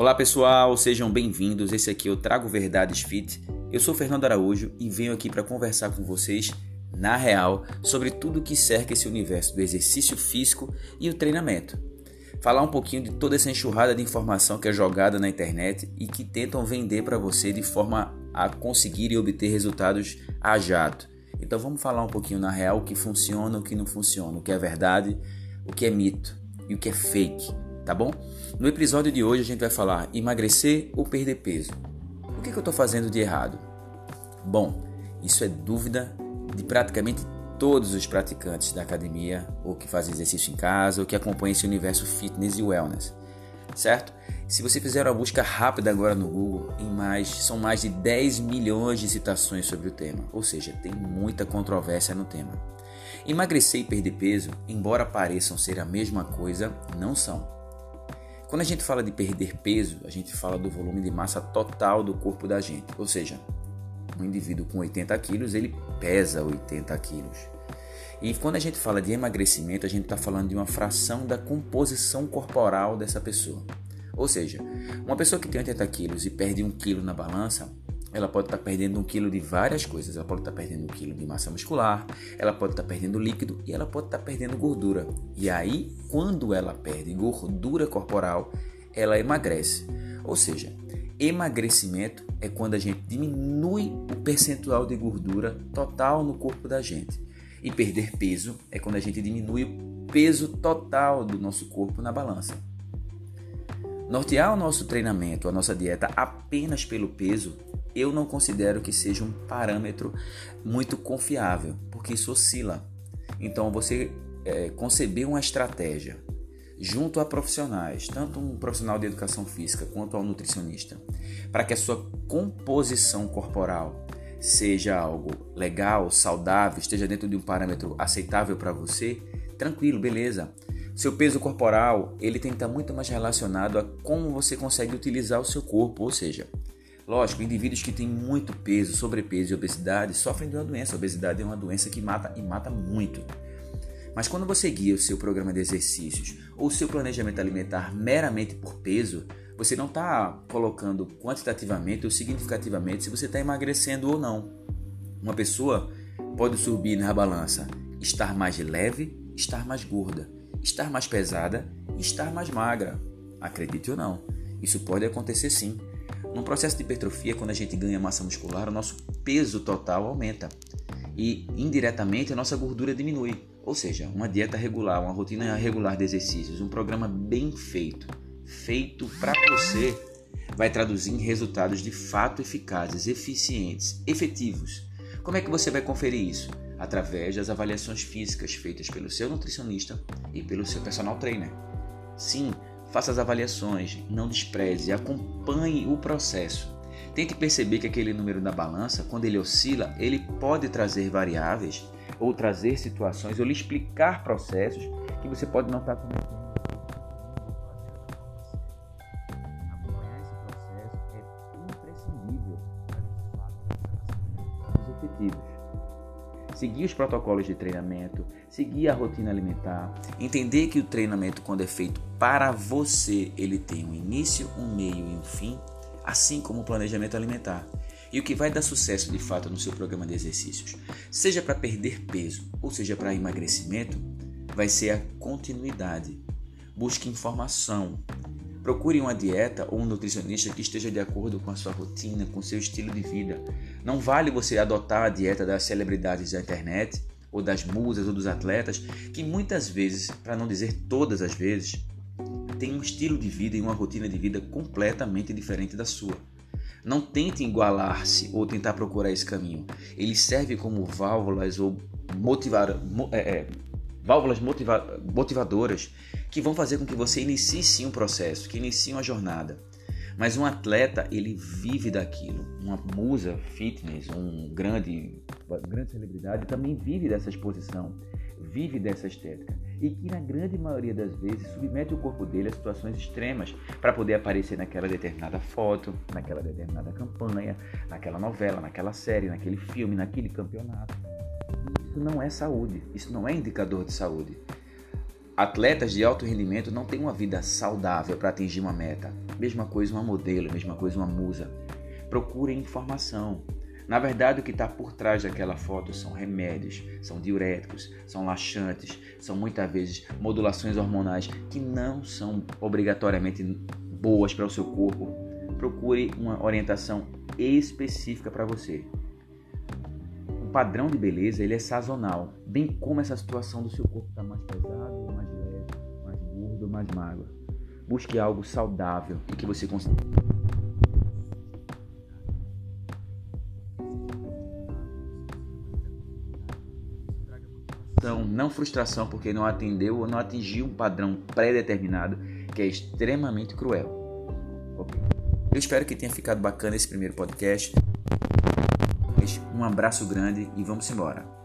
Olá pessoal, sejam bem-vindos. Esse aqui é o Trago Verdades Fit. Eu sou Fernando Araújo e venho aqui para conversar com vocês, na real, sobre tudo que cerca esse universo do exercício físico e o treinamento. Falar um pouquinho de toda essa enxurrada de informação que é jogada na internet e que tentam vender para você de forma a conseguir e obter resultados a jato. Então vamos falar um pouquinho na real o que funciona, o que não funciona, o que é verdade, o que é mito e o que é fake tá bom? No episódio de hoje a gente vai falar emagrecer ou perder peso. O que, que eu estou fazendo de errado? Bom, isso é dúvida de praticamente todos os praticantes da academia, ou que fazem exercício em casa, ou que acompanham esse universo fitness e wellness, certo? Se você fizer uma busca rápida agora no Google, em mais, são mais de 10 milhões de citações sobre o tema, ou seja, tem muita controvérsia no tema. Emagrecer e perder peso, embora pareçam ser a mesma coisa, não são. Quando a gente fala de perder peso, a gente fala do volume de massa total do corpo da gente. Ou seja, um indivíduo com 80 quilos, ele pesa 80 quilos. E quando a gente fala de emagrecimento, a gente está falando de uma fração da composição corporal dessa pessoa. Ou seja, uma pessoa que tem 80 quilos e perde um quilo na balança, ela pode estar tá perdendo um quilo de várias coisas. Ela pode estar tá perdendo um quilo de massa muscular, ela pode estar tá perdendo líquido e ela pode estar tá perdendo gordura. E aí, quando ela perde gordura corporal, ela emagrece. Ou seja, emagrecimento é quando a gente diminui o percentual de gordura total no corpo da gente. E perder peso é quando a gente diminui o peso total do nosso corpo na balança. Nortear o nosso treinamento, a nossa dieta apenas pelo peso eu não considero que seja um parâmetro muito confiável, porque isso oscila. Então, você é, conceber uma estratégia junto a profissionais, tanto um profissional de educação física quanto ao nutricionista, para que a sua composição corporal seja algo legal, saudável, esteja dentro de um parâmetro aceitável para você, tranquilo, beleza. Seu peso corporal, ele tem que estar muito mais relacionado a como você consegue utilizar o seu corpo, ou seja, Lógico, indivíduos que têm muito peso, sobrepeso e obesidade sofrem de uma doença. A obesidade é uma doença que mata e mata muito. Mas quando você guia o seu programa de exercícios ou o seu planejamento alimentar meramente por peso, você não está colocando quantitativamente ou significativamente se você está emagrecendo ou não. Uma pessoa pode subir na balança, estar mais leve, estar mais gorda, estar mais pesada, estar mais magra. Acredite ou não, isso pode acontecer sim. No processo de hipertrofia, quando a gente ganha massa muscular, o nosso peso total aumenta e indiretamente a nossa gordura diminui. Ou seja, uma dieta regular, uma rotina regular de exercícios, um programa bem feito, feito para você, vai traduzir em resultados de fato eficazes, eficientes, efetivos. Como é que você vai conferir isso? Através das avaliações físicas feitas pelo seu nutricionista e pelo seu personal trainer. Sim, Faça as avaliações, não despreze, acompanhe o processo. Tente perceber que aquele número da balança, quando ele oscila, ele pode trazer variáveis ou trazer situações ou lhe explicar processos que você pode não estar cometendo. Acompanhar seguir os protocolos de treinamento, seguir a rotina alimentar, entender que o treinamento, quando é feito para você, ele tem um início, um meio e um fim, assim como o planejamento alimentar. E o que vai dar sucesso de fato no seu programa de exercícios, seja para perder peso ou seja para emagrecimento, vai ser a continuidade. Busque informação, Procure uma dieta ou um nutricionista que esteja de acordo com a sua rotina, com seu estilo de vida. Não vale você adotar a dieta das celebridades da internet, ou das musas ou dos atletas, que muitas vezes, para não dizer todas as vezes, têm um estilo de vida e uma rotina de vida completamente diferente da sua. Não tente igualar-se ou tentar procurar esse caminho. Ele serve como válvulas ou motivar, é, é, válvulas motiva motivadoras que vão fazer com que você inicie sim um processo, que inicie uma jornada. Mas um atleta, ele vive daquilo. Uma musa fitness, um grande, grande celebridade também vive dessa exposição, vive dessa estética. E que na grande maioria das vezes submete o corpo dele a situações extremas para poder aparecer naquela determinada foto, naquela determinada campanha, naquela novela, naquela série, naquele filme, naquele campeonato. Não é saúde, isso não é indicador de saúde. Atletas de alto rendimento não têm uma vida saudável para atingir uma meta. Mesma coisa uma modelo, mesma coisa uma musa. Procurem informação. Na verdade, o que está por trás daquela foto são remédios, são diuréticos, são laxantes, são muitas vezes modulações hormonais que não são obrigatoriamente boas para o seu corpo. Procure uma orientação específica para você. Padrão de beleza ele é sazonal, bem como essa situação do seu corpo está mais pesado, mais leve, mais gordo, mais magro. Busque algo saudável e que você consiga. Não frustração porque não atendeu ou não atingiu um padrão pré-determinado que é extremamente cruel. Eu espero que tenha ficado bacana esse primeiro podcast. Um abraço grande e vamos embora.